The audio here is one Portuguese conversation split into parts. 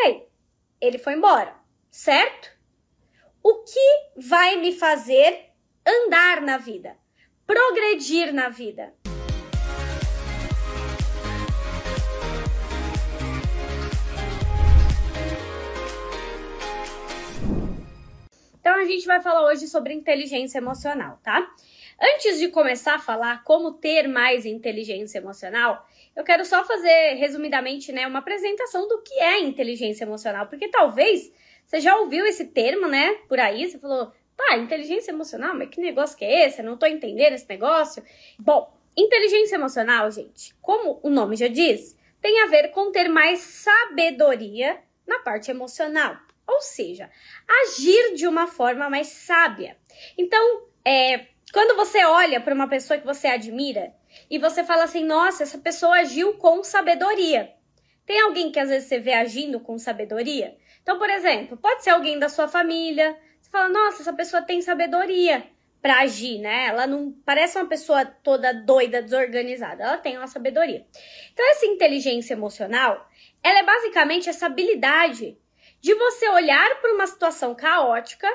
peraí, ele foi embora, certo? O que vai me fazer andar na vida, progredir na vida? Então a gente vai falar hoje sobre inteligência emocional, tá? Antes de começar a falar como ter mais inteligência emocional, eu quero só fazer resumidamente, né, uma apresentação do que é inteligência emocional, porque talvez você já ouviu esse termo, né, por aí, você falou, tá, inteligência emocional, mas que negócio que é esse? Eu não tô entendendo esse negócio. Bom, inteligência emocional, gente, como o nome já diz, tem a ver com ter mais sabedoria na parte emocional. Ou seja, agir de uma forma mais sábia. Então, é, quando você olha para uma pessoa que você admira e você fala assim, nossa, essa pessoa agiu com sabedoria. Tem alguém que às vezes você vê agindo com sabedoria? Então, por exemplo, pode ser alguém da sua família. Você fala, nossa, essa pessoa tem sabedoria para agir, né? Ela não parece uma pessoa toda doida, desorganizada. Ela tem uma sabedoria. Então, essa inteligência emocional, ela é basicamente essa habilidade de você olhar para uma situação caótica,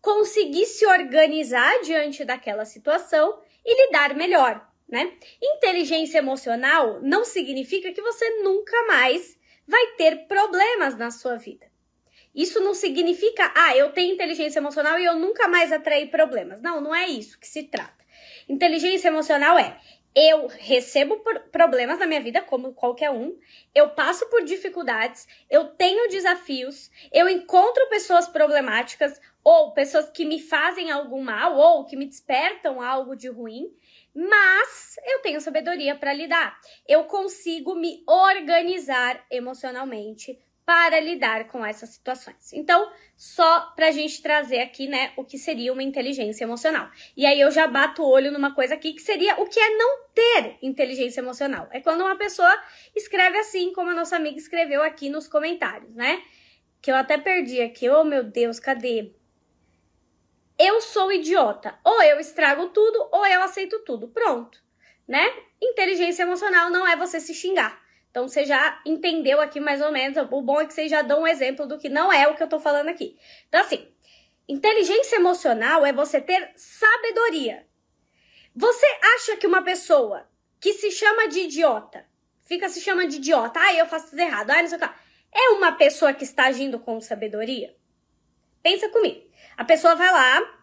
conseguir se organizar diante daquela situação e lidar melhor, né? Inteligência emocional não significa que você nunca mais vai ter problemas na sua vida. Isso não significa, ah, eu tenho inteligência emocional e eu nunca mais atraí problemas. Não, não é isso que se trata. Inteligência emocional é eu recebo problemas na minha vida, como qualquer um, eu passo por dificuldades, eu tenho desafios, eu encontro pessoas problemáticas ou pessoas que me fazem algum mal ou que me despertam algo de ruim, mas eu tenho sabedoria para lidar. Eu consigo me organizar emocionalmente para lidar com essas situações. Então, só para a gente trazer aqui, né, o que seria uma inteligência emocional. E aí eu já bato o olho numa coisa aqui que seria o que é não ter inteligência emocional. É quando uma pessoa escreve assim, como a nossa amiga escreveu aqui nos comentários, né? Que eu até perdi aqui. Oh, meu Deus, cadê? Eu sou idiota. Ou eu estrago tudo, ou eu aceito tudo. Pronto, né? Inteligência emocional não é você se xingar. Então você já entendeu aqui mais ou menos. O bom é que vocês já dão um exemplo do que não é o que eu tô falando aqui. Então, assim, inteligência emocional é você ter sabedoria. Você acha que uma pessoa que se chama de idiota, fica se chamando de idiota, ah, eu faço tudo errado, ah, não sei o que, é uma pessoa que está agindo com sabedoria? Pensa comigo. A pessoa vai lá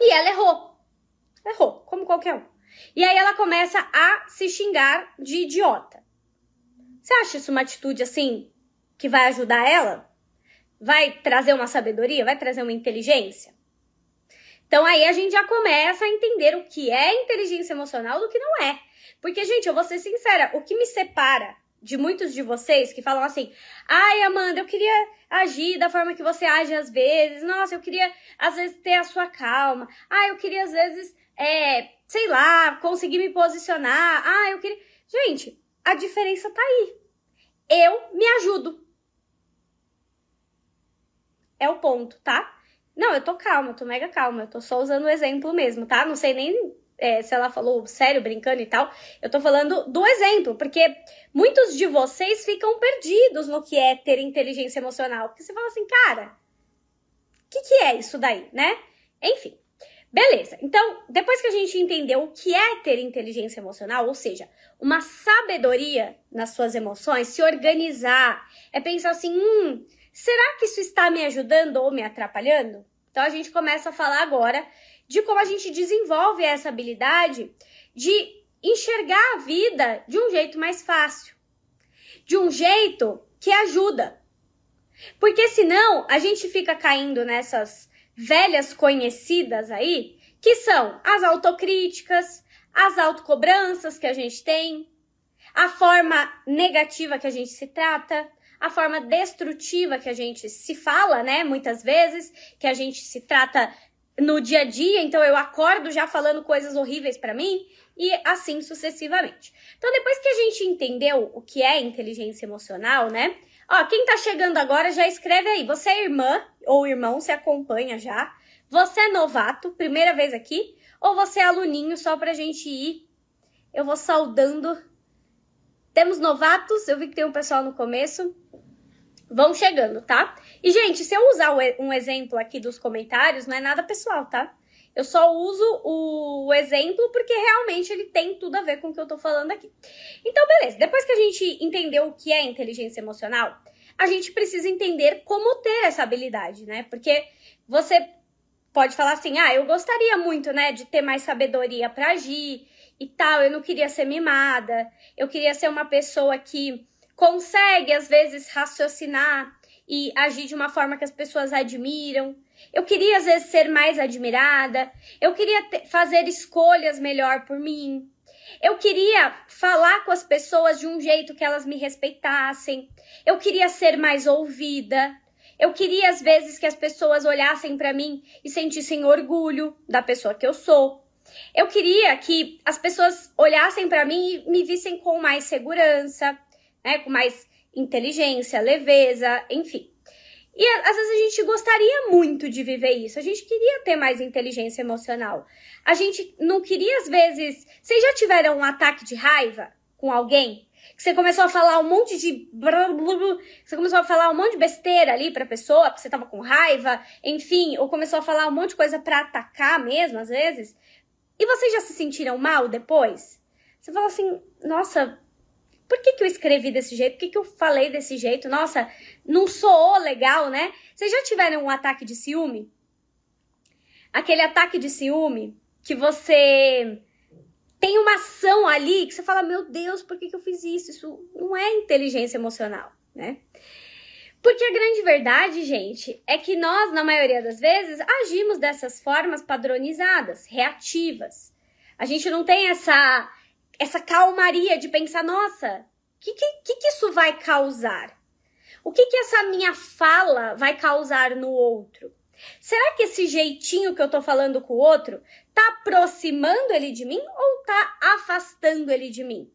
e ela errou. Errou, como qualquer um. E aí ela começa a se xingar de idiota. Você acha isso uma atitude assim que vai ajudar ela? Vai trazer uma sabedoria? Vai trazer uma inteligência? Então aí a gente já começa a entender o que é inteligência emocional do que não é. Porque, gente, eu vou ser sincera, o que me separa de muitos de vocês que falam assim: ai, Amanda, eu queria agir da forma que você age às vezes, nossa, eu queria às vezes ter a sua calma, ah, eu queria às vezes, é, sei lá, conseguir me posicionar, ah, eu queria. Gente, a diferença tá aí. Eu me ajudo. É o ponto, tá? Não, eu tô calma, eu tô mega calma, eu tô só usando o exemplo mesmo, tá? Não sei nem é, se ela falou sério, brincando e tal. Eu tô falando do exemplo, porque muitos de vocês ficam perdidos no que é ter inteligência emocional. Porque você fala assim, cara, o que, que é isso daí, né? Enfim. Beleza, então, depois que a gente entendeu o que é ter inteligência emocional, ou seja, uma sabedoria nas suas emoções, se organizar, é pensar assim: hum, será que isso está me ajudando ou me atrapalhando? Então a gente começa a falar agora de como a gente desenvolve essa habilidade de enxergar a vida de um jeito mais fácil, de um jeito que ajuda. Porque senão a gente fica caindo nessas velhas conhecidas aí, que são as autocríticas, as autocobranças que a gente tem, a forma negativa que a gente se trata, a forma destrutiva que a gente se fala, né? Muitas vezes, que a gente se trata no dia a dia, então eu acordo já falando coisas horríveis para mim e assim sucessivamente. Então, depois que a gente entendeu o que é inteligência emocional, né? Ó, quem tá chegando agora já escreve aí. Você é irmã ou irmão, se acompanha já. Você é novato, primeira vez aqui, ou você é aluninho só pra gente ir. Eu vou saudando. Temos novatos, eu vi que tem um pessoal no começo. Vão chegando, tá? E, gente, se eu usar um exemplo aqui dos comentários, não é nada pessoal, tá? Eu só uso o exemplo porque realmente ele tem tudo a ver com o que eu tô falando aqui. Então, beleza. Depois que a gente entendeu o que é inteligência emocional, a gente precisa entender como ter essa habilidade, né? Porque você pode falar assim: "Ah, eu gostaria muito, né, de ter mais sabedoria para agir e tal, eu não queria ser mimada, eu queria ser uma pessoa que consegue às vezes raciocinar e agir de uma forma que as pessoas admiram. Eu queria às vezes ser mais admirada, eu queria ter, fazer escolhas melhor por mim. Eu queria falar com as pessoas de um jeito que elas me respeitassem. Eu queria ser mais ouvida. Eu queria às vezes que as pessoas olhassem para mim e sentissem orgulho da pessoa que eu sou. Eu queria que as pessoas olhassem para mim e me vissem com mais segurança, né, com mais inteligência, leveza, enfim. E às vezes a gente gostaria muito de viver isso. A gente queria ter mais inteligência emocional. A gente não queria, às vezes. Vocês já tiveram um ataque de raiva com alguém? Que você começou a falar um monte de. Você começou a falar um monte de besteira ali pra pessoa, porque você tava com raiva, enfim, ou começou a falar um monte de coisa para atacar mesmo, às vezes. E vocês já se sentiram mal depois? Você fala assim, nossa, por que, que eu escrevi desse jeito? Por que, que eu falei desse jeito? Nossa, não soou legal, né? Vocês já tiveram um ataque de ciúme? Aquele ataque de ciúme que você tem uma ação ali que você fala, meu Deus, por que, que eu fiz isso? Isso não é inteligência emocional, né? Porque a grande verdade, gente, é que nós, na maioria das vezes, agimos dessas formas padronizadas, reativas. A gente não tem essa essa calmaria de pensar, nossa, o que, que, que isso vai causar? O que, que essa minha fala vai causar no outro? Será que esse jeitinho que eu tô falando com o outro tá aproximando ele de mim ou tá afastando ele de mim?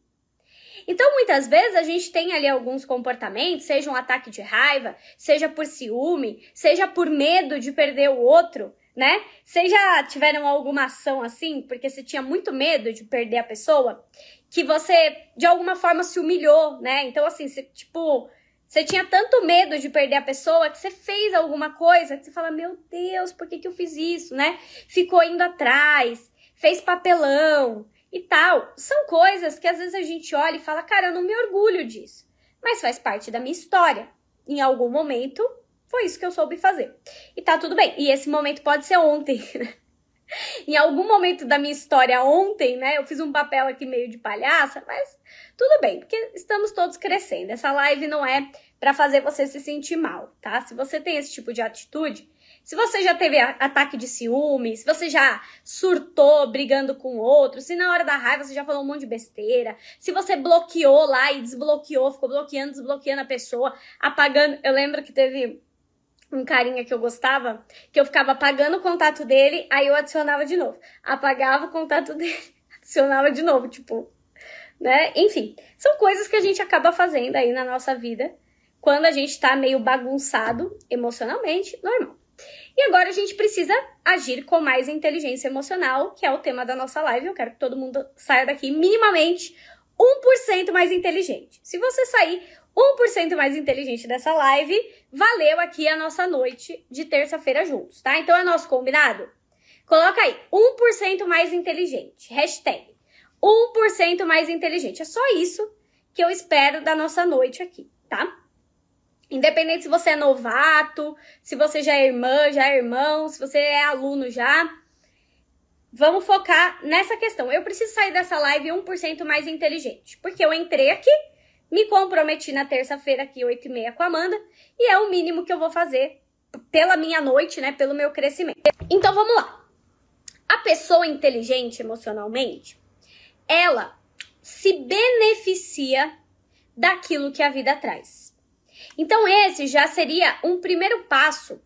Então, muitas vezes a gente tem ali alguns comportamentos, seja um ataque de raiva, seja por ciúme, seja por medo de perder o outro, né? Vocês já tiveram alguma ação assim, porque você tinha muito medo de perder a pessoa, que você de alguma forma se humilhou, né? Então, assim, você, tipo, você tinha tanto medo de perder a pessoa que você fez alguma coisa que você fala, meu Deus, por que, que eu fiz isso, né? Ficou indo atrás, fez papelão e tal. São coisas que às vezes a gente olha e fala, cara, eu não me orgulho disso. Mas faz parte da minha história. Em algum momento foi isso que eu soube fazer. E tá tudo bem. E esse momento pode ser ontem, né? Em algum momento da minha história ontem, né? Eu fiz um papel aqui meio de palhaça, mas tudo bem, porque estamos todos crescendo. Essa live não é para fazer você se sentir mal, tá? Se você tem esse tipo de atitude, se você já teve ataque de ciúme, se você já surtou brigando com outro, se na hora da raiva você já falou um monte de besteira, se você bloqueou lá e desbloqueou, ficou bloqueando, desbloqueando a pessoa, apagando. Eu lembro que teve um carinha que eu gostava, que eu ficava apagando o contato dele, aí eu adicionava de novo. Apagava o contato dele, adicionava de novo, tipo, né? Enfim, são coisas que a gente acaba fazendo aí na nossa vida quando a gente tá meio bagunçado emocionalmente, normal. E agora a gente precisa agir com mais inteligência emocional, que é o tema da nossa live. Eu quero que todo mundo saia daqui minimamente 1% mais inteligente. Se você sair 1% mais inteligente dessa live, valeu aqui a nossa noite de terça-feira juntos, tá? Então é nosso combinado? Coloca aí, 1% mais inteligente. Hashtag 1% mais inteligente. É só isso que eu espero da nossa noite aqui, tá? Independente se você é novato, se você já é irmã, já é irmão, se você é aluno já, vamos focar nessa questão. Eu preciso sair dessa live 1% mais inteligente, porque eu entrei aqui me comprometi na terça-feira aqui, 8 e meia, com a Amanda, e é o mínimo que eu vou fazer pela minha noite, né? Pelo meu crescimento. Então vamos lá. A pessoa inteligente emocionalmente, ela se beneficia daquilo que a vida traz. Então, esse já seria um primeiro passo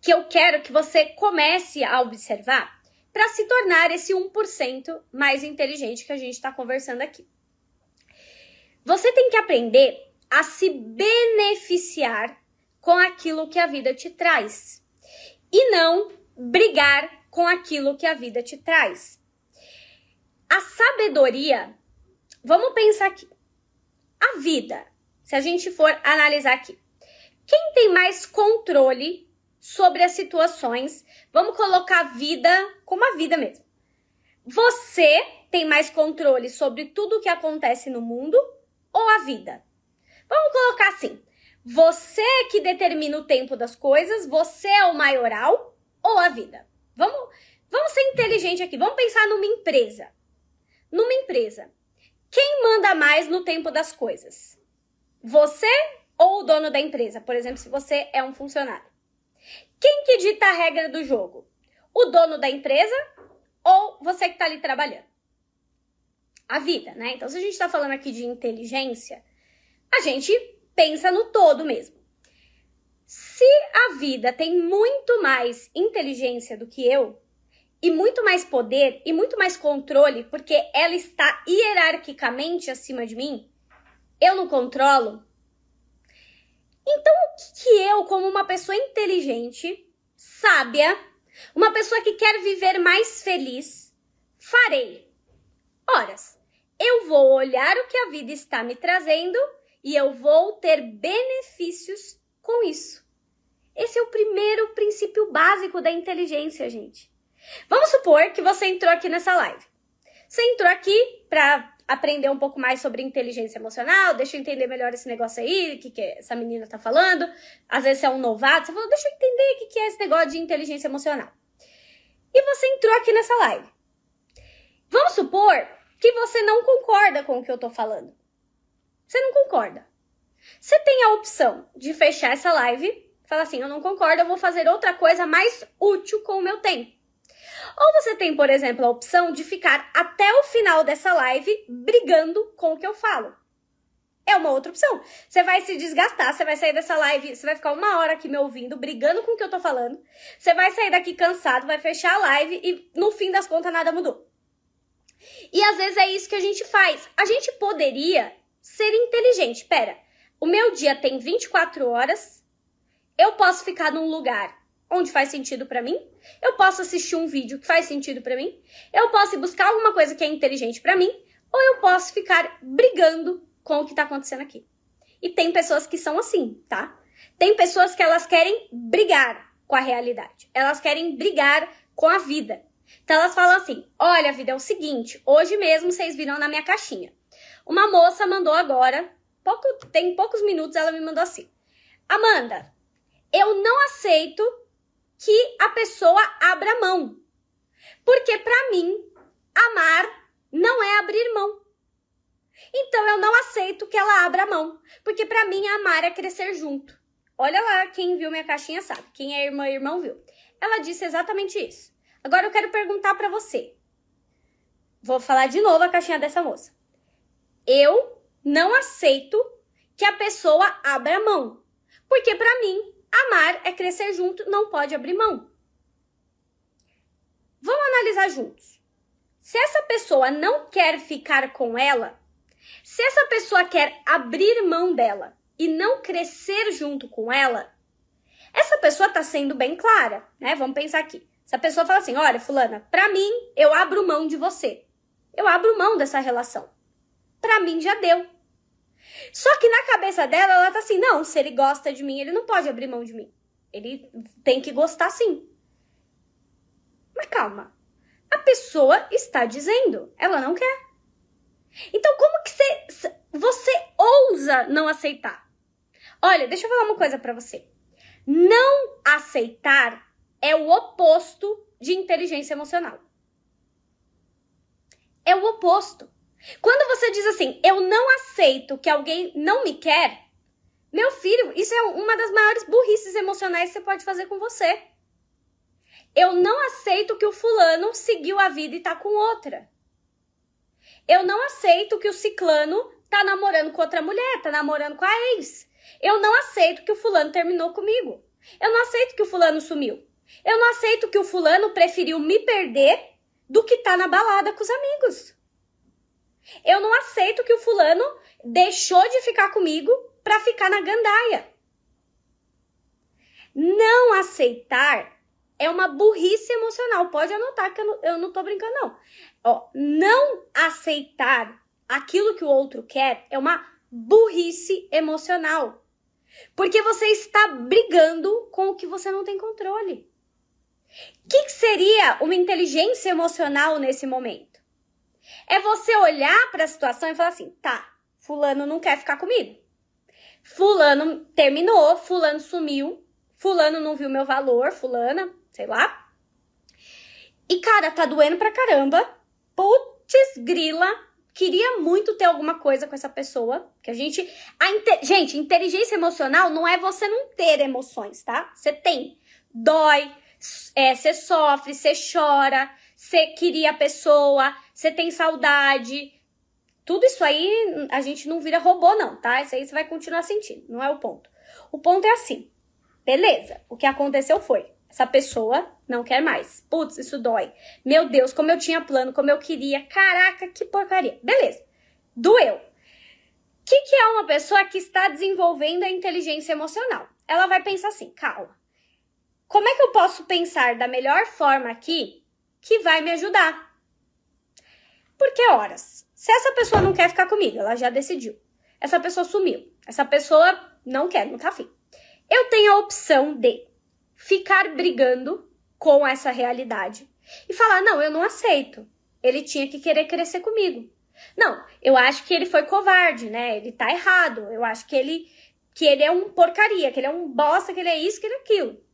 que eu quero que você comece a observar para se tornar esse 1% mais inteligente que a gente está conversando aqui. Você tem que aprender a se beneficiar com aquilo que a vida te traz e não brigar com aquilo que a vida te traz. A sabedoria, vamos pensar aqui. A vida, se a gente for analisar aqui, Quem tem mais controle sobre as situações? Vamos colocar a vida como a vida mesmo. Você tem mais controle sobre tudo o que acontece no mundo ou a vida? Vamos colocar assim: você que determina o tempo das coisas, você é o maioral ou a vida? Vamos, vamos ser inteligente aqui. Vamos pensar numa empresa. Numa empresa, quem manda mais no tempo das coisas? Você ou o dono da empresa? Por exemplo, se você é um funcionário. Quem que dita a regra do jogo? O dono da empresa ou você que está ali trabalhando? A vida, né? Então, se a gente está falando aqui de inteligência, a gente pensa no todo mesmo. Se a vida tem muito mais inteligência do que eu, e muito mais poder e muito mais controle, porque ela está hierarquicamente acima de mim, eu não controlo. Então, o que, que eu, como uma pessoa inteligente, sábia, uma pessoa que quer viver mais feliz, farei? Horas, eu vou olhar o que a vida está me trazendo e eu vou ter benefícios com isso. Esse é o primeiro princípio básico da inteligência, gente. Vamos supor que você entrou aqui nessa live. Você entrou aqui para aprender um pouco mais sobre inteligência emocional, deixa eu entender melhor esse negócio aí, o que, que essa menina tá falando. Às vezes você é um novato, você falou, deixa eu entender o que, que é esse negócio de inteligência emocional. E você entrou aqui nessa live. Vamos supor que você não concorda com o que eu tô falando. Você não concorda. Você tem a opção de fechar essa live, falar assim, eu não concordo, eu vou fazer outra coisa mais útil com o meu tempo. Ou você tem, por exemplo, a opção de ficar até o final dessa live brigando com o que eu falo. É uma outra opção. Você vai se desgastar, você vai sair dessa live, você vai ficar uma hora aqui me ouvindo, brigando com o que eu tô falando. Você vai sair daqui cansado, vai fechar a live e no fim das contas nada mudou. E às vezes é isso que a gente faz. A gente poderia ser inteligente. Pera, o meu dia tem 24 horas, eu posso ficar num lugar onde faz sentido para mim. Eu posso assistir um vídeo que faz sentido para mim. Eu posso buscar alguma coisa que é inteligente para mim, ou eu posso ficar brigando com o que tá acontecendo aqui. E tem pessoas que são assim, tá? Tem pessoas que elas querem brigar com a realidade. Elas querem brigar com a vida. Então elas falam assim: "Olha, vida é o seguinte, hoje mesmo vocês viram na minha caixinha. Uma moça mandou agora, pouco, tem poucos minutos ela me mandou assim: "Amanda, eu não aceito que a pessoa abra mão. Porque para mim, amar não é abrir mão. Então eu não aceito que ela abra mão, porque para mim amar é crescer junto. Olha lá, quem viu minha caixinha sabe, quem é irmã e irmão viu. Ela disse exatamente isso. Agora eu quero perguntar para você. Vou falar de novo a caixinha dessa moça. Eu não aceito que a pessoa abra mão, porque para mim Amar é crescer junto, não pode abrir mão. Vamos analisar juntos. Se essa pessoa não quer ficar com ela, se essa pessoa quer abrir mão dela e não crescer junto com ela, essa pessoa tá sendo bem clara, né? Vamos pensar aqui. Se a pessoa fala assim: olha, Fulana, pra mim, eu abro mão de você. Eu abro mão dessa relação. Pra mim já deu. Só que na cabeça dela, ela tá assim: não, se ele gosta de mim, ele não pode abrir mão de mim. Ele tem que gostar sim. Mas calma. A pessoa está dizendo, ela não quer. Então, como que você, você ousa não aceitar? Olha, deixa eu falar uma coisa para você. Não aceitar é o oposto de inteligência emocional. É o oposto. Quando você diz assim, eu não aceito que alguém não me quer, meu filho, isso é uma das maiores burrices emocionais que você pode fazer com você. Eu não aceito que o fulano seguiu a vida e tá com outra. Eu não aceito que o ciclano tá namorando com outra mulher, tá namorando com a ex. Eu não aceito que o fulano terminou comigo. Eu não aceito que o fulano sumiu. Eu não aceito que o fulano preferiu me perder do que tá na balada com os amigos. Eu não aceito que o fulano deixou de ficar comigo para ficar na gandaia. Não aceitar é uma burrice emocional. Pode anotar que eu não, eu não tô brincando, não. Ó, não aceitar aquilo que o outro quer é uma burrice emocional. Porque você está brigando com o que você não tem controle. O que, que seria uma inteligência emocional nesse momento? É você olhar para a situação e falar assim: tá, Fulano não quer ficar comigo. Fulano terminou, Fulano sumiu, Fulano não viu meu valor, Fulana, sei lá. E cara, tá doendo pra caramba. Putz, grila, queria muito ter alguma coisa com essa pessoa. Que a gente. A inte, gente, inteligência emocional não é você não ter emoções, tá? Você tem. Dói, é, você sofre, você chora, você queria a pessoa, você tem saudade. Tudo isso aí a gente não vira robô, não, tá? Isso aí você vai continuar sentindo, não é o ponto. O ponto é assim: beleza, o que aconteceu foi. Essa pessoa não quer mais. Putz, isso dói. Meu Deus, como eu tinha plano, como eu queria. Caraca, que porcaria. Beleza. Doeu. O que, que é uma pessoa que está desenvolvendo a inteligência emocional? Ela vai pensar assim: calma. Como é que eu posso pensar da melhor forma aqui que vai me ajudar? Porque, horas, se essa pessoa não quer ficar comigo, ela já decidiu. Essa pessoa sumiu. Essa pessoa não quer, não tá afim. Eu tenho a opção de ficar brigando com essa realidade e falar: não, eu não aceito. Ele tinha que querer crescer comigo. Não, eu acho que ele foi covarde, né? Ele tá errado. Eu acho que ele que ele é um porcaria, que ele é um bosta, que ele é isso, que ele é aquilo.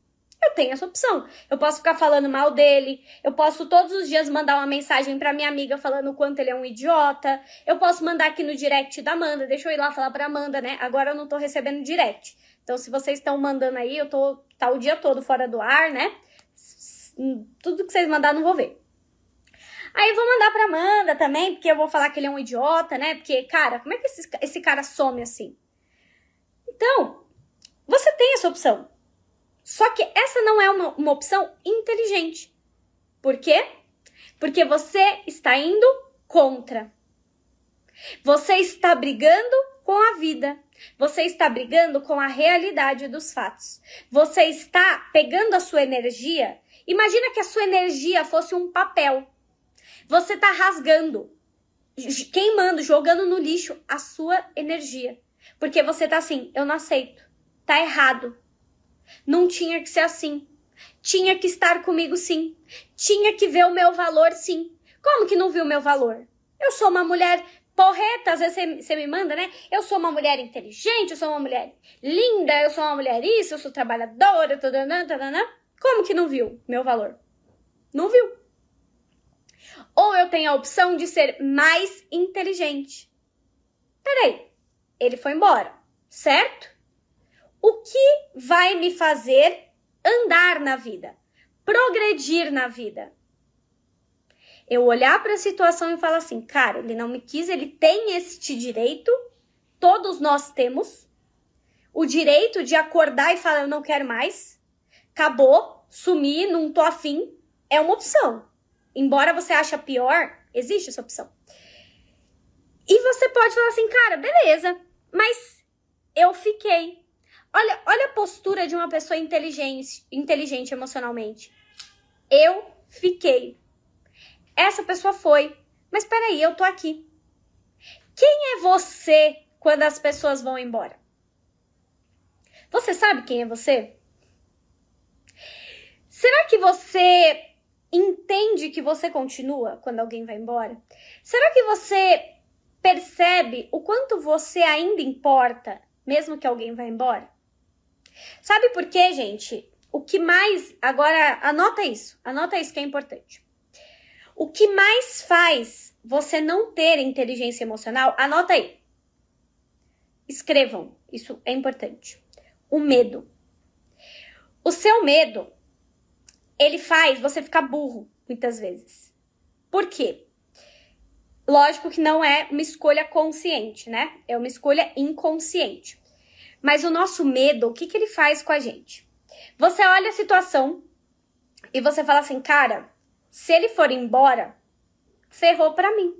Eu tenho essa opção. Eu posso ficar falando mal dele, eu posso todos os dias mandar uma mensagem para minha amiga falando o quanto ele é um idiota. Eu posso mandar aqui no direct da Amanda, deixa eu ir lá falar pra Amanda, né? Agora eu não tô recebendo direct. Então, se vocês estão mandando aí, eu tô tá o dia todo fora do ar, né? Tudo que vocês mandarem, não vou ver. Aí vou mandar pra Amanda também, porque eu vou falar que ele é um idiota, né? Porque, cara, como é que esse, esse cara some assim? Então, você tem essa opção. Só que essa não é uma, uma opção inteligente. Por quê? Porque você está indo contra. Você está brigando com a vida. Você está brigando com a realidade dos fatos. Você está pegando a sua energia. Imagina que a sua energia fosse um papel. Você está rasgando, queimando, jogando no lixo a sua energia. Porque você tá assim, eu não aceito. Tá errado. Não tinha que ser assim. Tinha que estar comigo sim. Tinha que ver o meu valor sim. Como que não viu o meu valor? Eu sou uma mulher porreta, às vezes você me manda, né? Eu sou uma mulher inteligente, eu sou uma mulher linda, eu sou uma mulher isso, eu sou trabalhadora, tadanã, tadanã. Como que não viu meu valor? Não viu. Ou eu tenho a opção de ser mais inteligente. Peraí, ele foi embora, certo? O que vai me fazer andar na vida, progredir na vida? eu olhar para a situação e falar assim, cara, ele não me quis, ele tem este direito, todos nós temos o direito de acordar e falar, eu não quero mais, acabou, sumir, não tô afim, é uma opção. Embora você ache pior, existe essa opção. E você pode falar assim, cara, beleza, mas eu fiquei. Olha, olha a postura de uma pessoa inteligente, inteligente emocionalmente. Eu fiquei. Essa pessoa foi. Mas peraí, eu tô aqui. Quem é você quando as pessoas vão embora? Você sabe quem é você? Será que você entende que você continua quando alguém vai embora? Será que você percebe o quanto você ainda importa, mesmo que alguém vá embora? Sabe por quê, gente? O que mais. Agora, anota isso. Anota isso que é importante. O que mais faz você não ter inteligência emocional? Anota aí. Escrevam, isso é importante. O medo. O seu medo, ele faz você ficar burro muitas vezes. Por quê? Lógico que não é uma escolha consciente, né? É uma escolha inconsciente. Mas o nosso medo, o que, que ele faz com a gente? Você olha a situação e você fala assim, cara, se ele for embora, ferrou para mim.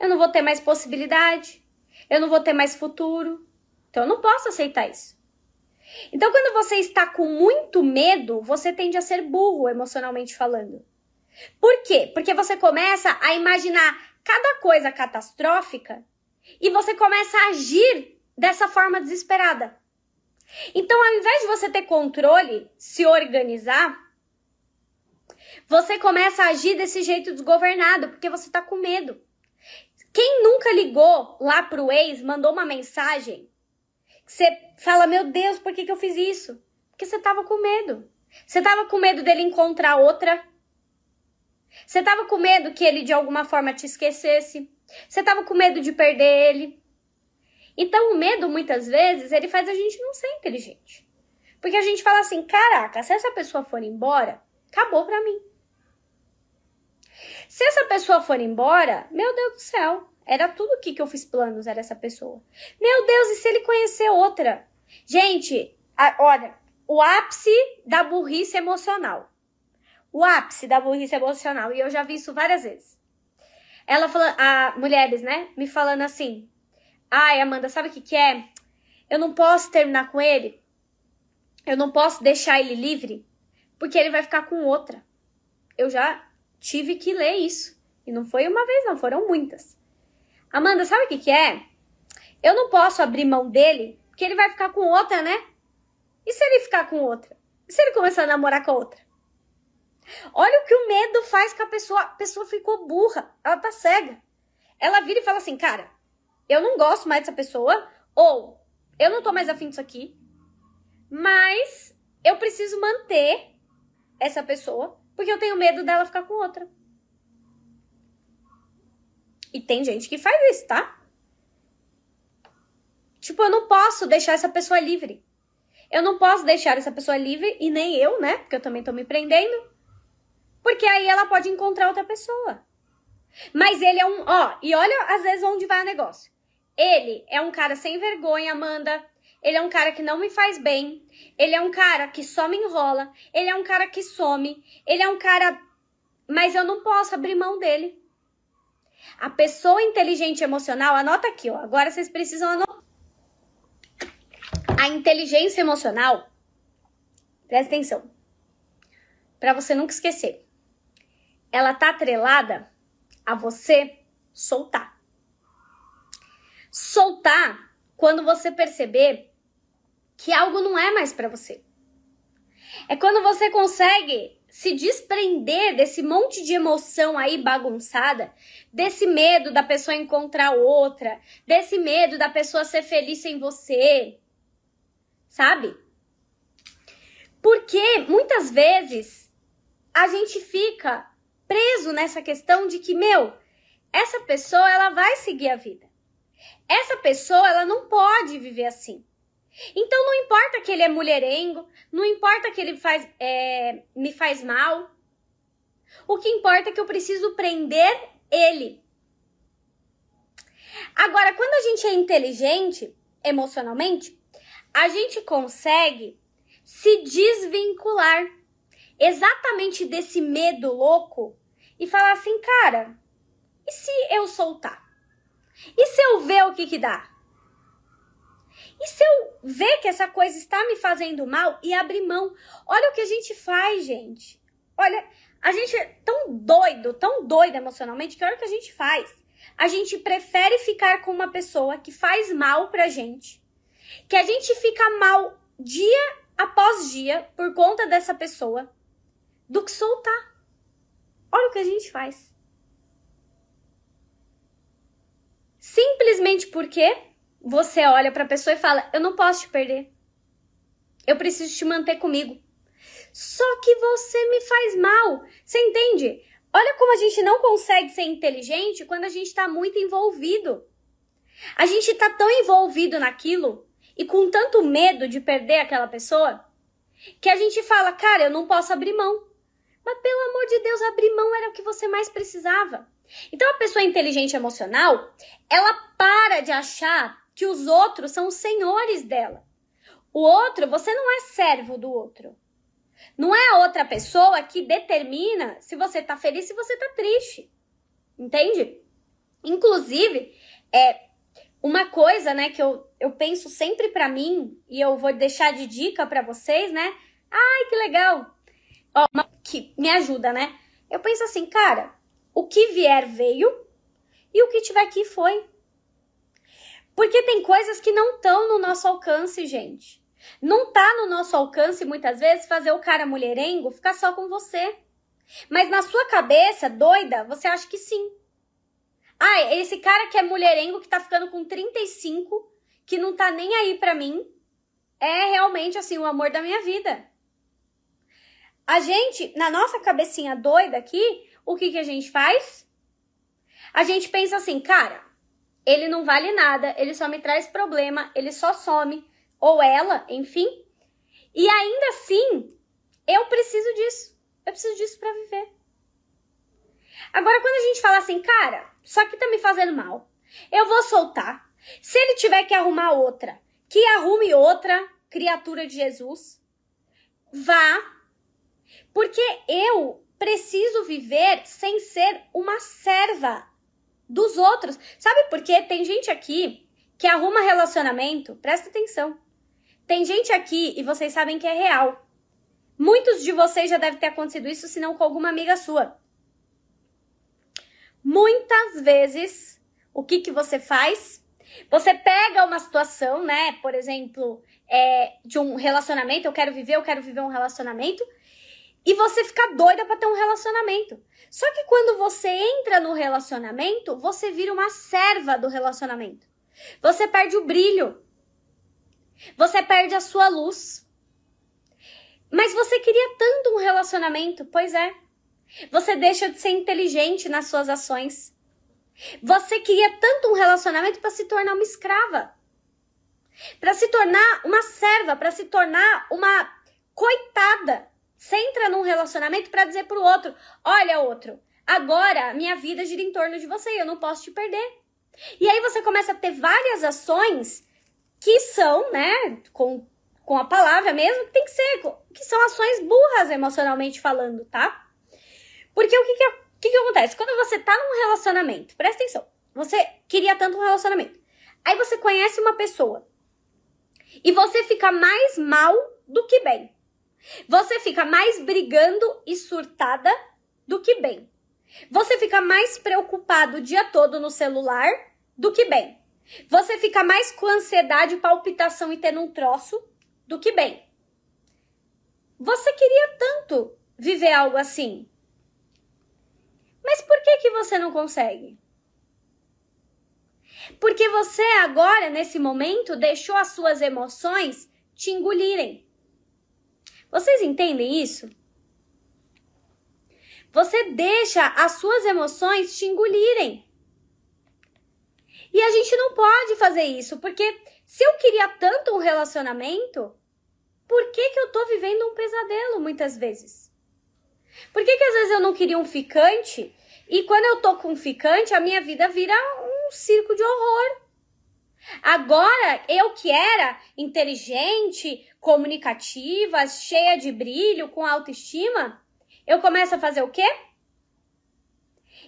Eu não vou ter mais possibilidade, eu não vou ter mais futuro. Então eu não posso aceitar isso. Então quando você está com muito medo, você tende a ser burro emocionalmente falando. Por quê? Porque você começa a imaginar cada coisa catastrófica e você começa a agir dessa forma desesperada. Então, ao invés de você ter controle, se organizar, você começa a agir desse jeito desgovernado, porque você tá com medo. Quem nunca ligou lá pro ex, mandou uma mensagem, você fala, meu Deus, por que, que eu fiz isso? Porque você tava com medo. Você tava com medo dele encontrar outra. Você tava com medo que ele de alguma forma te esquecesse. Você tava com medo de perder ele. Então o medo, muitas vezes, ele faz a gente não ser inteligente. Porque a gente fala assim, caraca, se essa pessoa for embora, acabou pra mim. Se essa pessoa for embora, meu Deus do céu, era tudo que, que eu fiz planos, era essa pessoa. Meu Deus, e se ele conhecer outra? Gente, a, olha, o ápice da burrice emocional. O ápice da burrice emocional. E eu já vi isso várias vezes. Ela falando, a mulheres, né? Me falando assim: Ai, Amanda, sabe o que, que é? Eu não posso terminar com ele. Eu não posso deixar ele livre. Porque ele vai ficar com outra. Eu já tive que ler isso. E não foi uma vez, não, foram muitas. Amanda, sabe o que, que é? Eu não posso abrir mão dele, porque ele vai ficar com outra, né? E se ele ficar com outra? E se ele começar a namorar com outra? Olha o que o medo faz com a pessoa. A pessoa ficou burra, ela tá cega. Ela vira e fala assim, cara, eu não gosto mais dessa pessoa, ou eu não tô mais afim disso aqui, mas eu preciso manter essa pessoa, porque eu tenho medo dela ficar com outra. E tem gente que faz isso, tá? Tipo, eu não posso deixar essa pessoa livre. Eu não posso deixar essa pessoa livre, e nem eu, né? Porque eu também tô me prendendo. Porque aí ela pode encontrar outra pessoa. Mas ele é um. Ó, e olha às vezes onde vai o negócio. Ele é um cara sem vergonha, Amanda. Ele é um cara que não me faz bem. Ele é um cara que só me enrola. Ele é um cara que some. Ele é um cara. Mas eu não posso abrir mão dele. A pessoa inteligente emocional, anota aqui, ó. Agora vocês precisam anotar. A inteligência emocional, presta atenção, para você nunca esquecer. Ela tá atrelada a você soltar. Soltar quando você perceber que algo não é mais para você. É quando você consegue se desprender desse monte de emoção aí bagunçada, desse medo da pessoa encontrar outra, desse medo da pessoa ser feliz sem você, sabe? Porque muitas vezes a gente fica preso nessa questão de que, meu, essa pessoa ela vai seguir a vida. Essa pessoa ela não pode viver assim. Então não importa que ele é mulherengo, não importa que ele faz, é, me faz mal. O que importa é que eu preciso prender ele. Agora, quando a gente é inteligente emocionalmente, a gente consegue se desvincular exatamente desse medo louco e falar assim, cara, e se eu soltar? E se eu ver o que que dá? E se eu ver que essa coisa está me fazendo mal e abrir mão? Olha o que a gente faz, gente. Olha, a gente é tão doido, tão doido emocionalmente, que olha o que a gente faz. A gente prefere ficar com uma pessoa que faz mal pra gente, que a gente fica mal dia após dia por conta dessa pessoa, do que soltar. Olha o que a gente faz. Simplesmente porque você olha para a pessoa e fala: Eu não posso te perder. Eu preciso te manter comigo. Só que você me faz mal. Você entende? Olha como a gente não consegue ser inteligente quando a gente está muito envolvido. A gente está tão envolvido naquilo e com tanto medo de perder aquela pessoa que a gente fala, cara, eu não posso abrir mão. Mas pelo amor de Deus, abrir mão era o que você mais precisava. Então a pessoa inteligente emocional, ela para de achar que os outros são os senhores dela. O outro, você não é servo do outro. Não é a outra pessoa que determina se você tá feliz, se você tá triste. Entende? Inclusive, é uma coisa, né, que eu, eu penso sempre para mim e eu vou deixar de dica para vocês, né? Ai, que legal. Ó, uma, que me ajuda, né? Eu penso assim, cara, o que vier veio e o que tiver aqui foi. Porque tem coisas que não estão no nosso alcance, gente. Não tá no nosso alcance muitas vezes fazer o cara mulherengo ficar só com você. Mas na sua cabeça, doida, você acha que sim. Ah, esse cara que é mulherengo, que tá ficando com 35, que não tá nem aí pra mim, é realmente assim o amor da minha vida. A gente, na nossa cabecinha doida aqui, o que que a gente faz? A gente pensa assim, cara, ele não vale nada, ele só me traz problema, ele só some, ou ela, enfim. E ainda assim, eu preciso disso. Eu preciso disso para viver. Agora, quando a gente fala assim, cara, isso aqui tá me fazendo mal, eu vou soltar. Se ele tiver que arrumar outra, que arrume outra criatura de Jesus, vá. Porque eu preciso viver sem ser uma serva dos outros. Sabe por quê? Tem gente aqui que arruma relacionamento, presta atenção. Tem gente aqui, e vocês sabem que é real. Muitos de vocês já devem ter acontecido isso, se não com alguma amiga sua. Muitas vezes, o que, que você faz? Você pega uma situação, né? Por exemplo, é, de um relacionamento, eu quero viver, eu quero viver um relacionamento, e você fica doida para ter um relacionamento. Só que quando você entra no relacionamento, você vira uma serva do relacionamento. Você perde o brilho. Você perde a sua luz. Mas você queria tanto um relacionamento, pois é. Você deixa de ser inteligente nas suas ações. Você queria tanto um relacionamento para se tornar uma escrava. Para se tornar uma serva, para se tornar uma coitada você entra num relacionamento para dizer pro outro: olha, outro, agora minha vida gira em torno de você, eu não posso te perder. E aí você começa a ter várias ações que são, né, com, com a palavra mesmo, que tem que ser, que são ações burras emocionalmente falando, tá? Porque o que que, que, que acontece? Quando você tá num relacionamento, presta atenção, você queria tanto um relacionamento, aí você conhece uma pessoa e você fica mais mal do que bem. Você fica mais brigando e surtada do que bem. Você fica mais preocupado o dia todo no celular do que bem. Você fica mais com ansiedade, palpitação e tendo um troço do que bem. Você queria tanto viver algo assim. Mas por que que você não consegue? Porque você agora, nesse momento, deixou as suas emoções te engolirem. Vocês entendem isso? Você deixa as suas emoções te engolirem. E a gente não pode fazer isso, porque se eu queria tanto um relacionamento, por que, que eu tô vivendo um pesadelo muitas vezes? Por que, que às vezes eu não queria um ficante e quando eu tô com um ficante, a minha vida vira um circo de horror? Agora, eu que era inteligente, comunicativa, cheia de brilho, com autoestima, eu começo a fazer o quê?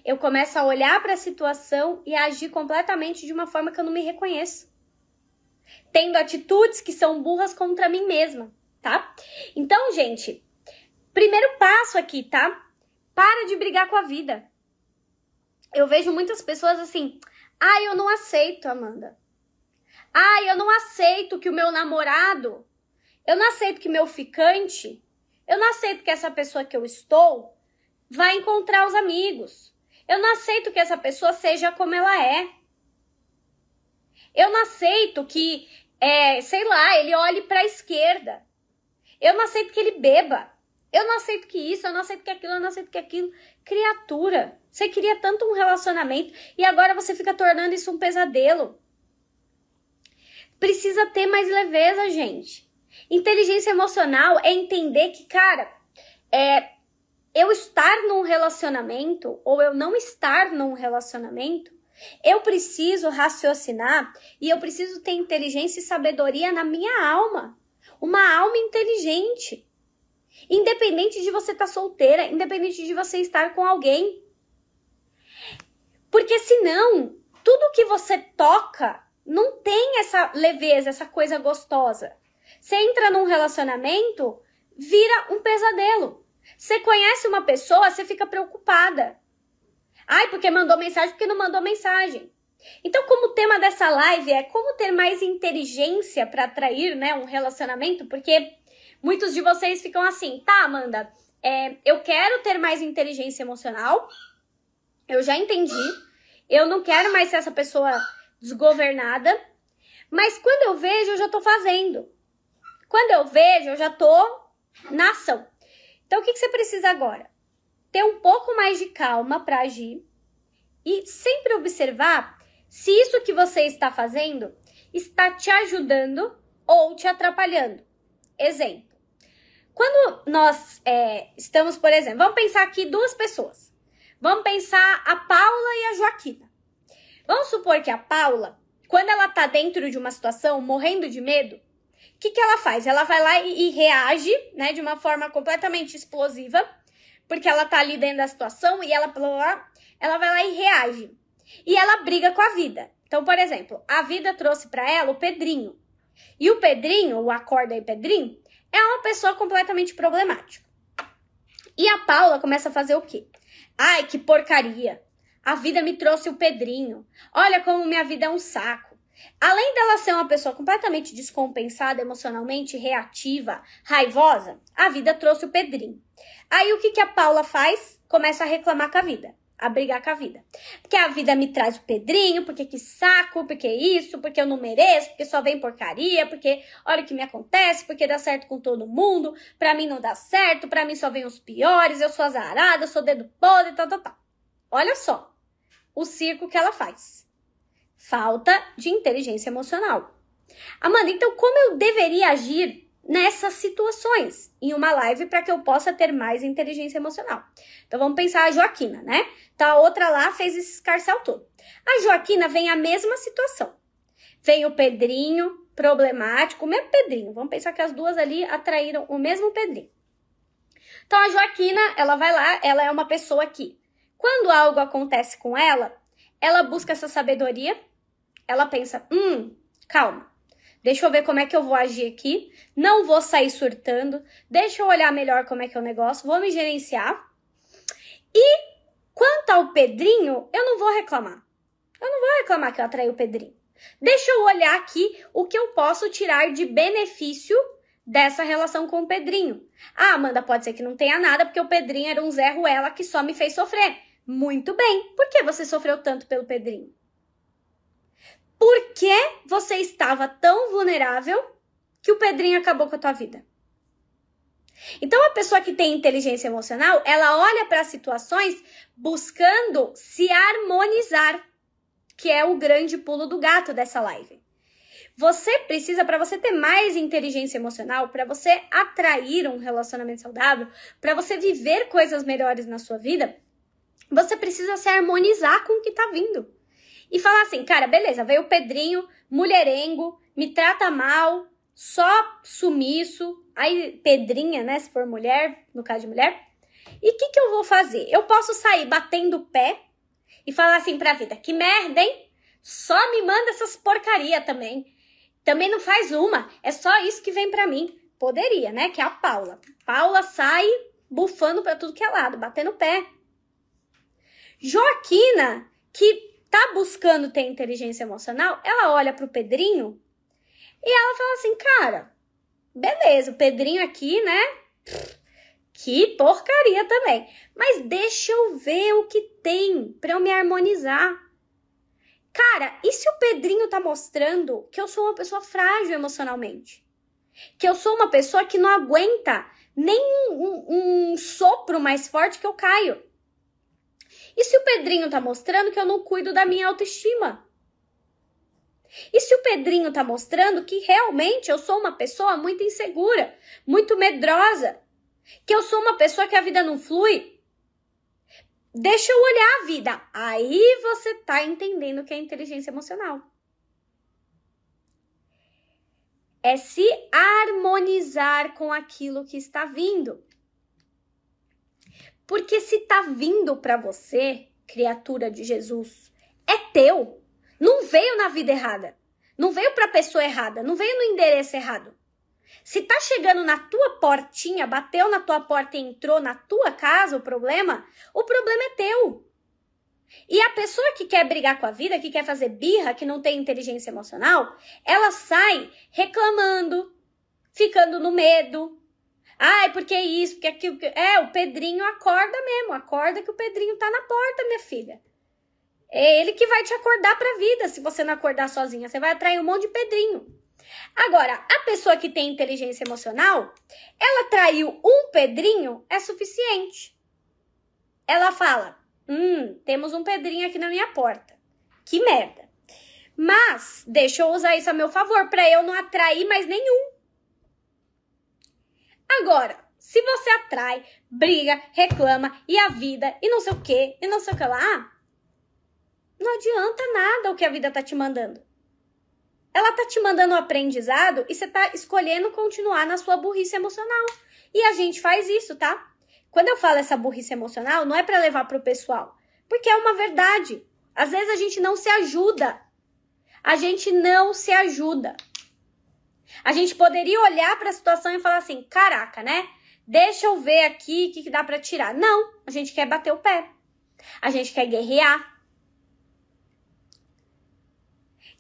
Eu começo a olhar para a situação e a agir completamente de uma forma que eu não me reconheço. Tendo atitudes que são burras contra mim mesma, tá? Então, gente, primeiro passo aqui, tá? Para de brigar com a vida. Eu vejo muitas pessoas assim: "Ah, eu não aceito, Amanda. Ah, eu não aceito que o meu namorado eu não aceito que meu ficante, eu não aceito que essa pessoa que eu estou vá encontrar os amigos. Eu não aceito que essa pessoa seja como ela é. Eu não aceito que, é, sei lá, ele olhe para a esquerda. Eu não aceito que ele beba. Eu não aceito que isso, eu não aceito que aquilo, eu não aceito que aquilo. Criatura, você queria tanto um relacionamento e agora você fica tornando isso um pesadelo. Precisa ter mais leveza, gente. Inteligência emocional é entender que, cara, é, eu estar num relacionamento ou eu não estar num relacionamento, eu preciso raciocinar e eu preciso ter inteligência e sabedoria na minha alma. Uma alma inteligente. Independente de você estar tá solteira, independente de você estar com alguém. Porque senão, tudo que você toca não tem essa leveza, essa coisa gostosa. Você entra num relacionamento, vira um pesadelo. Você conhece uma pessoa, você fica preocupada. Ai, porque mandou mensagem, porque não mandou mensagem. Então, como o tema dessa live é como ter mais inteligência para atrair, né, um relacionamento, porque muitos de vocês ficam assim, tá, Amanda, é, eu quero ter mais inteligência emocional, eu já entendi, eu não quero mais ser essa pessoa desgovernada, mas quando eu vejo, eu já tô fazendo. Quando eu vejo, eu já tô na ação. Então, o que, que você precisa agora? Ter um pouco mais de calma para agir e sempre observar se isso que você está fazendo está te ajudando ou te atrapalhando. Exemplo. Quando nós é, estamos, por exemplo, vamos pensar aqui duas pessoas. Vamos pensar a Paula e a Joaquina. Vamos supor que a Paula, quando ela tá dentro de uma situação morrendo de medo, o que, que ela faz? Ela vai lá e, e reage, né, de uma forma completamente explosiva, porque ela tá ali dentro da situação e ela, ela vai lá e reage. E ela briga com a vida. Então, por exemplo, a vida trouxe para ela o Pedrinho. E o Pedrinho, o acorda aí Pedrinho, é uma pessoa completamente problemática. E a Paula começa a fazer o quê? Ai, que porcaria. A vida me trouxe o Pedrinho. Olha como minha vida é um saco. Além dela ser uma pessoa completamente descompensada emocionalmente, reativa, raivosa, a vida trouxe o Pedrinho. Aí o que, que a Paula faz? Começa a reclamar com a vida, a brigar com a vida. Porque a vida me traz o Pedrinho, porque que saco, porque isso, porque eu não mereço, porque só vem porcaria, porque olha o que me acontece, porque dá certo com todo mundo, pra mim não dá certo, pra mim só vem os piores, eu sou azarada, eu sou dedo podre, tal, tal, tal. Olha só o circo que ela faz. Falta de inteligência emocional. Amanda, então como eu deveria agir nessas situações em uma live para que eu possa ter mais inteligência emocional? Então vamos pensar a Joaquina, né? Tá a outra lá fez esse escarcel todo. A Joaquina vem a mesma situação. Vem o Pedrinho, problemático, o mesmo Pedrinho. Vamos pensar que as duas ali atraíram o mesmo Pedrinho. Então a Joaquina, ela vai lá, ela é uma pessoa que quando algo acontece com ela, ela busca essa sabedoria, ela pensa: hum, calma, deixa eu ver como é que eu vou agir aqui, não vou sair surtando, deixa eu olhar melhor como é que é o negócio, vou me gerenciar. E quanto ao Pedrinho, eu não vou reclamar. Eu não vou reclamar que eu atraí o Pedrinho. Deixa eu olhar aqui o que eu posso tirar de benefício dessa relação com o Pedrinho. Ah, Amanda, pode ser que não tenha nada, porque o Pedrinho era um Zé Ruela que só me fez sofrer. Muito bem. Por que você sofreu tanto pelo Pedrinho? Por que você estava tão vulnerável que o Pedrinho acabou com a tua vida? Então, a pessoa que tem inteligência emocional, ela olha para situações buscando se harmonizar, que é o grande pulo do gato dessa live. Você precisa, para você ter mais inteligência emocional, para você atrair um relacionamento saudável, para você viver coisas melhores na sua vida, você precisa se harmonizar com o que tá vindo. E falar assim, cara, beleza, veio o Pedrinho, mulherengo, me trata mal, só sumiço, aí Pedrinha, né, se for mulher, no caso de mulher. E o que, que eu vou fazer? Eu posso sair batendo o pé e falar assim pra vida, que merda, hein? Só me manda essas porcaria também. Também não faz uma, é só isso que vem pra mim. Poderia, né? Que é a Paula. Paula sai bufando pra tudo que é lado, batendo pé. Joaquina, que tá buscando ter inteligência emocional, ela olha pro Pedrinho e ela fala assim, cara, beleza, o Pedrinho aqui, né? Que porcaria também. Mas deixa eu ver o que tem para eu me harmonizar. Cara, e se o Pedrinho tá mostrando que eu sou uma pessoa frágil emocionalmente? Que eu sou uma pessoa que não aguenta nem um, um, sopro mais forte que eu caio. E se o Pedrinho tá mostrando que eu não cuido da minha autoestima? E se o Pedrinho tá mostrando que realmente eu sou uma pessoa muito insegura, muito medrosa, que eu sou uma pessoa que a vida não flui? Deixa eu olhar a vida. Aí você tá entendendo o que é inteligência emocional. É se harmonizar com aquilo que está vindo. Porque se tá vindo para você, criatura de Jesus, é teu. Não veio na vida errada. Não veio para pessoa errada, não veio no endereço errado. Se tá chegando na tua portinha, bateu na tua porta e entrou na tua casa o problema, o problema é teu. E a pessoa que quer brigar com a vida, que quer fazer birra, que não tem inteligência emocional, ela sai reclamando, ficando no medo. Ai, porque isso, porque aquilo. É, o Pedrinho acorda mesmo. Acorda que o Pedrinho tá na porta, minha filha. É ele que vai te acordar pra vida se você não acordar sozinha. Você vai atrair um monte de Pedrinho. Agora, a pessoa que tem inteligência emocional, ela traiu um Pedrinho, é suficiente. Ela fala: Hum, temos um Pedrinho aqui na minha porta. Que merda. Mas, deixa eu usar isso a meu favor, para eu não atrair mais nenhum. Agora, se você atrai, briga, reclama e a vida e não sei o que, e não sei o que lá, não adianta nada o que a vida tá te mandando. Ela tá te mandando um aprendizado e você tá escolhendo continuar na sua burrice emocional. E a gente faz isso, tá? Quando eu falo essa burrice emocional, não é para levar pro pessoal, porque é uma verdade. Às vezes a gente não se ajuda. A gente não se ajuda. A gente poderia olhar para a situação e falar assim: caraca, né? Deixa eu ver aqui o que, que dá para tirar. Não, a gente quer bater o pé. A gente quer guerrear.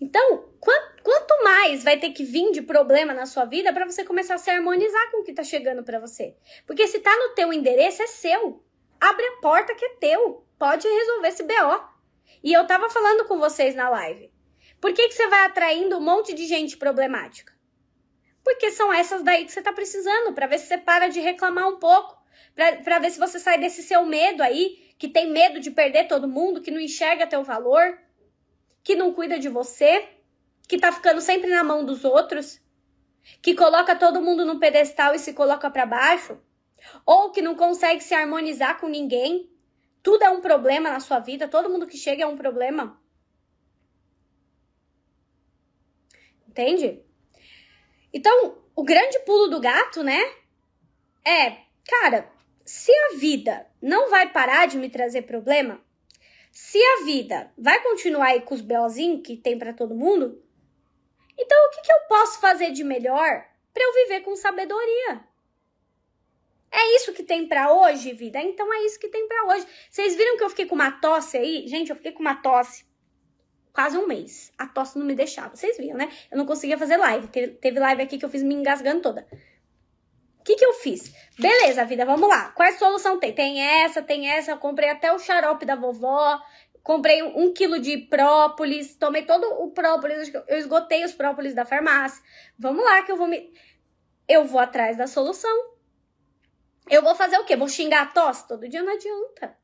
Então, quanto, mais vai ter que vir de problema na sua vida para você começar a se harmonizar com o que tá chegando para você? Porque se tá no teu endereço, é seu. Abre a porta que é teu. Pode resolver esse BO. E eu tava falando com vocês na live. Por que, que você vai atraindo um monte de gente problemática? Porque são essas daí que você tá precisando, para ver se você para de reclamar um pouco, para ver se você sai desse seu medo aí, que tem medo de perder todo mundo, que não enxerga teu valor, que não cuida de você, que tá ficando sempre na mão dos outros, que coloca todo mundo no pedestal e se coloca para baixo, ou que não consegue se harmonizar com ninguém. Tudo é um problema na sua vida, todo mundo que chega é um problema. Entende? Então, o grande pulo do gato, né? É, cara, se a vida não vai parar de me trazer problema, se a vida vai continuar aí com os belzinhos que tem para todo mundo, então o que, que eu posso fazer de melhor para eu viver com sabedoria? É isso que tem para hoje, vida? Então é isso que tem para hoje. Vocês viram que eu fiquei com uma tosse aí? Gente, eu fiquei com uma tosse quase um mês. A tosse não me deixava. Vocês viram, né? Eu não conseguia fazer live. Teve, teve live aqui que eu fiz me engasgando toda. O que, que eu fiz? Beleza, vida, vamos lá. Qual solução tem? Tem essa, tem essa. Eu comprei até o xarope da vovó. Comprei um quilo de própolis. Tomei todo o própolis. Eu esgotei os própolis da farmácia. Vamos lá que eu vou me... Eu vou atrás da solução. Eu vou fazer o quê? Vou xingar a tosse? Todo dia não adianta.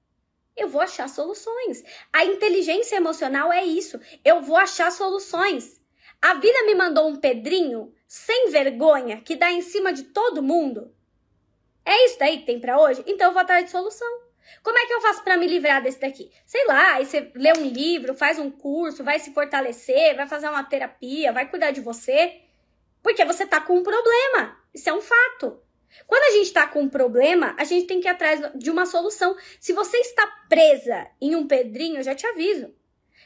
Eu vou achar soluções. A inteligência emocional é isso. Eu vou achar soluções. A vida me mandou um Pedrinho sem vergonha que dá em cima de todo mundo? É isso daí que tem para hoje? Então eu vou atrás de solução. Como é que eu faço para me livrar desse daqui? Sei lá, aí você lê um livro, faz um curso, vai se fortalecer, vai fazer uma terapia, vai cuidar de você. Porque você tá com um problema. Isso é um fato. Quando a gente está com um problema, a gente tem que ir atrás de uma solução. Se você está presa em um pedrinho, eu já te aviso.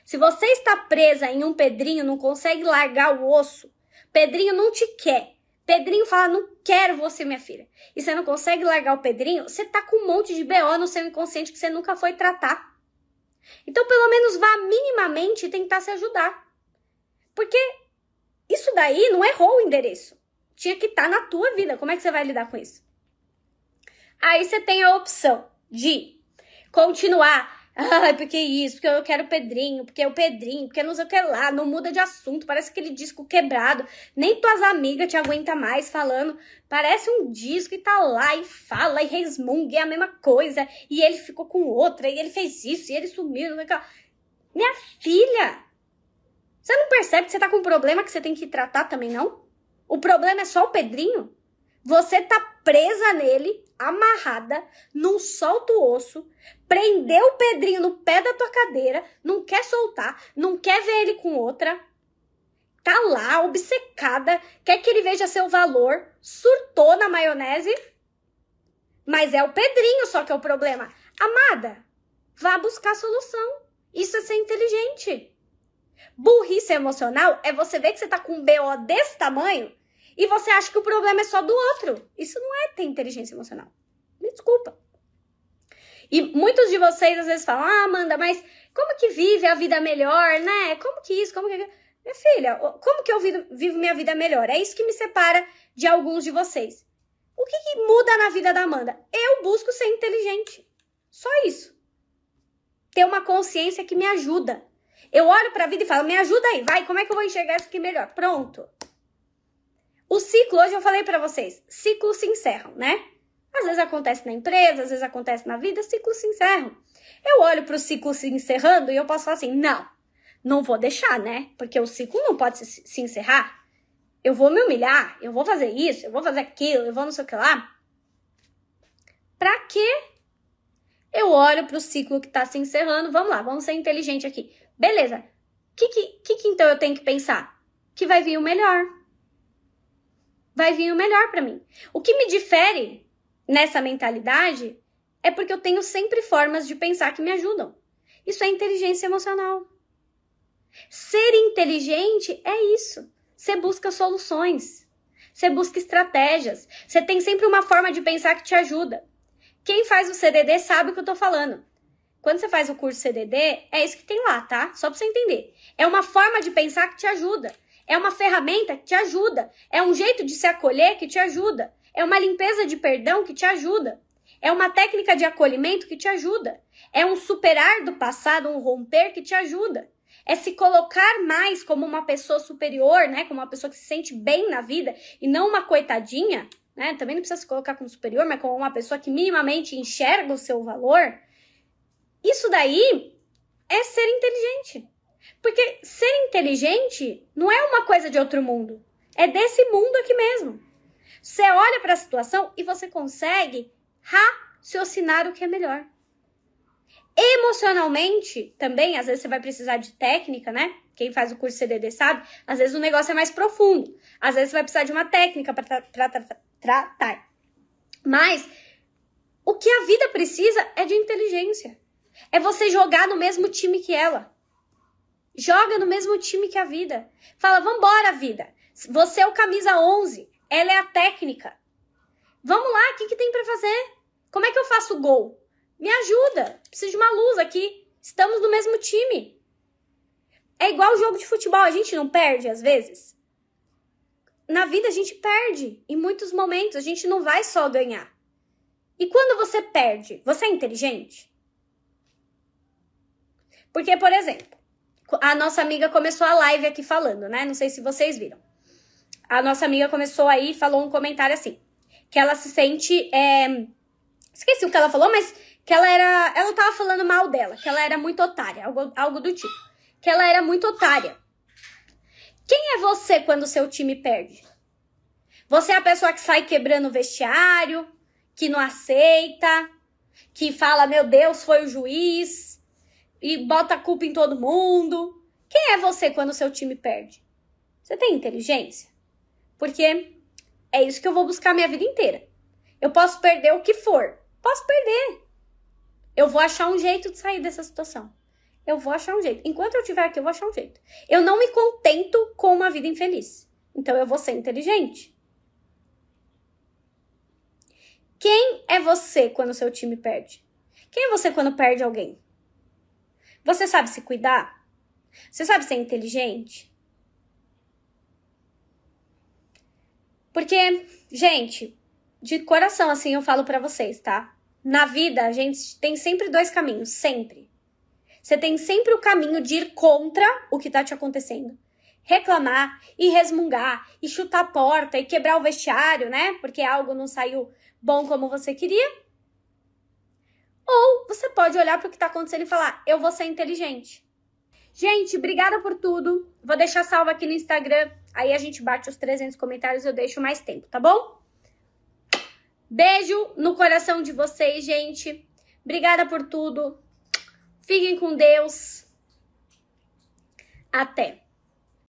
Se você está presa em um pedrinho, não consegue largar o osso, Pedrinho não te quer. Pedrinho fala, não quero você, minha filha. E você não consegue largar o Pedrinho, você tá com um monte de BO no seu inconsciente que você nunca foi tratar. Então, pelo menos vá minimamente tentar se ajudar. Porque isso daí não errou o endereço. Tinha que estar tá na tua vida. Como é que você vai lidar com isso? Aí você tem a opção de continuar Ai, porque isso, porque eu quero o Pedrinho, porque é o Pedrinho, porque não sei o que lá, não muda de assunto, parece aquele disco quebrado, nem tuas amigas te aguentam mais falando, parece um disco e tá lá e fala e resmunga, é a mesma coisa, e ele ficou com outra, e ele fez isso, e ele sumiu, não sei o que lá. Minha filha, você não percebe que você tá com um problema que você tem que tratar também, não? O problema é só o Pedrinho? Você tá presa nele, amarrada, não solta o osso, prendeu o Pedrinho no pé da tua cadeira, não quer soltar, não quer ver ele com outra, tá lá, obcecada, quer que ele veja seu valor, surtou na maionese, mas é o Pedrinho só que é o problema. Amada, vá buscar solução. Isso é ser inteligente. Burrice emocional é você ver que você tá com um BO desse tamanho e você acha que o problema é só do outro. Isso não é ter inteligência emocional. Me desculpa. E muitos de vocês às vezes falam: "Ah, Amanda, mas como que vive a vida melhor, né? Como que isso, como que minha filha, como que eu vivo minha vida melhor? É isso que me separa de alguns de vocês. O que, que muda na vida da Amanda? Eu busco ser inteligente. Só isso. Ter uma consciência que me ajuda. Eu olho para a vida e falo, me ajuda aí, vai, como é que eu vou enxergar isso aqui melhor? Pronto. O ciclo, hoje eu falei para vocês, ciclos se encerram, né? Às vezes acontece na empresa, às vezes acontece na vida, ciclos se encerram. Eu olho para o ciclo se encerrando e eu posso falar assim, não, não vou deixar, né? Porque o ciclo não pode se, se encerrar. Eu vou me humilhar, eu vou fazer isso, eu vou fazer aquilo, eu vou não sei o que lá. Pra quê? Eu olho pro ciclo que tá se encerrando. Vamos lá, vamos ser inteligente aqui. Beleza. O que, que, que então eu tenho que pensar? Que vai vir o melhor. Vai vir o melhor para mim. O que me difere nessa mentalidade é porque eu tenho sempre formas de pensar que me ajudam. Isso é inteligência emocional. Ser inteligente é isso. Você busca soluções. Você busca estratégias. Você tem sempre uma forma de pensar que te ajuda. Quem faz o CDD sabe o que eu tô falando. Quando você faz o curso CDD, é isso que tem lá, tá? Só pra você entender. É uma forma de pensar que te ajuda. É uma ferramenta que te ajuda. É um jeito de se acolher que te ajuda. É uma limpeza de perdão que te ajuda. É uma técnica de acolhimento que te ajuda. É um superar do passado, um romper que te ajuda é se colocar mais como uma pessoa superior, né? Como uma pessoa que se sente bem na vida e não uma coitadinha, né? Também não precisa se colocar como superior, mas como uma pessoa que minimamente enxerga o seu valor. Isso daí é ser inteligente. Porque ser inteligente não é uma coisa de outro mundo. É desse mundo aqui mesmo. Você olha para a situação e você consegue raciocinar o que é melhor. Emocionalmente, também, às vezes você vai precisar de técnica, né? Quem faz o curso CDD sabe, às vezes o negócio é mais profundo. Às vezes você vai precisar de uma técnica para tratar. Mas o que a vida precisa é de inteligência. É você jogar no mesmo time que ela. Joga no mesmo time que a vida. Fala, vambora, vida. Você é o camisa 11. Ela é a técnica. Vamos lá, o que, que tem para fazer? Como é que eu faço gol? Me ajuda. Preciso de uma luz aqui. Estamos no mesmo time. É igual o jogo de futebol, a gente não perde às vezes? Na vida a gente perde. Em muitos momentos a gente não vai só ganhar. E quando você perde, você é inteligente? Porque, por exemplo, a nossa amiga começou a live aqui falando, né? Não sei se vocês viram. A nossa amiga começou aí e falou um comentário assim: que ela se sente. É... Esqueci o que ela falou, mas que ela era. Ela tava falando mal dela, que ela era muito otária, algo, algo do tipo. Que ela era muito otária. Quem é você quando seu time perde? Você é a pessoa que sai quebrando o vestiário, que não aceita, que fala, meu Deus, foi o juiz, e bota a culpa em todo mundo. Quem é você quando o seu time perde? Você tem inteligência? Porque é isso que eu vou buscar minha vida inteira. Eu posso perder o que for. Posso perder. Eu vou achar um jeito de sair dessa situação. Eu vou achar um jeito. Enquanto eu estiver aqui, eu vou achar um jeito. Eu não me contento com uma vida infeliz. Então eu vou ser inteligente. Quem é você quando o seu time perde? Quem é você quando perde alguém? Você sabe se cuidar? Você sabe ser inteligente? Porque, gente, de coração assim eu falo para vocês, tá? Na vida, a gente tem sempre dois caminhos, sempre. Você tem sempre o caminho de ir contra o que tá te acontecendo. Reclamar e resmungar e chutar a porta e quebrar o vestiário, né? Porque algo não saiu bom como você queria. Ou você pode olhar para o que tá acontecendo e falar: "Eu vou ser inteligente". Gente, obrigada por tudo. Vou deixar salvo aqui no Instagram. Aí a gente bate os 300 comentários, eu deixo mais tempo, tá bom? Beijo no coração de vocês, gente. Obrigada por tudo. Fiquem com Deus. Até.